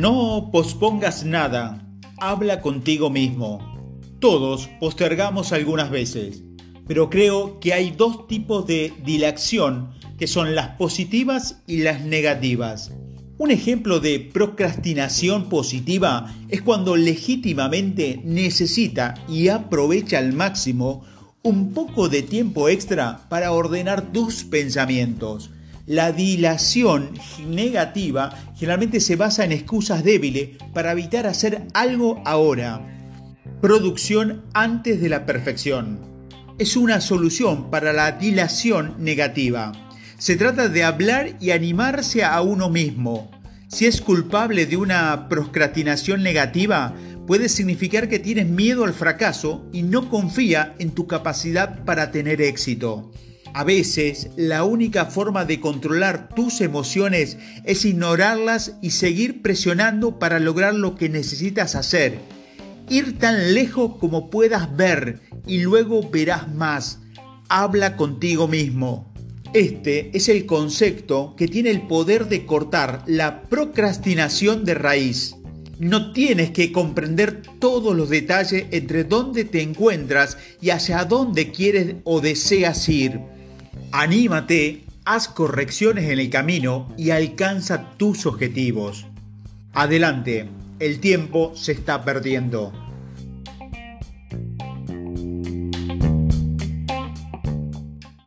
No pospongas nada, habla contigo mismo. Todos postergamos algunas veces, pero creo que hay dos tipos de dilación que son las positivas y las negativas. Un ejemplo de procrastinación positiva es cuando legítimamente necesita y aprovecha al máximo un poco de tiempo extra para ordenar tus pensamientos la dilación negativa generalmente se basa en excusas débiles para evitar hacer algo ahora. Producción antes de la perfección. Es una solución para la dilación negativa. Se trata de hablar y animarse a uno mismo. Si es culpable de una procrastinación negativa, puede significar que tienes miedo al fracaso y no confía en tu capacidad para tener éxito. A veces la única forma de controlar tus emociones es ignorarlas y seguir presionando para lograr lo que necesitas hacer. Ir tan lejos como puedas ver y luego verás más. Habla contigo mismo. Este es el concepto que tiene el poder de cortar la procrastinación de raíz. No tienes que comprender todos los detalles entre dónde te encuentras y hacia dónde quieres o deseas ir Anímate, haz correcciones en el camino y alcanza tus objetivos. Adelante, el tiempo se está perdiendo.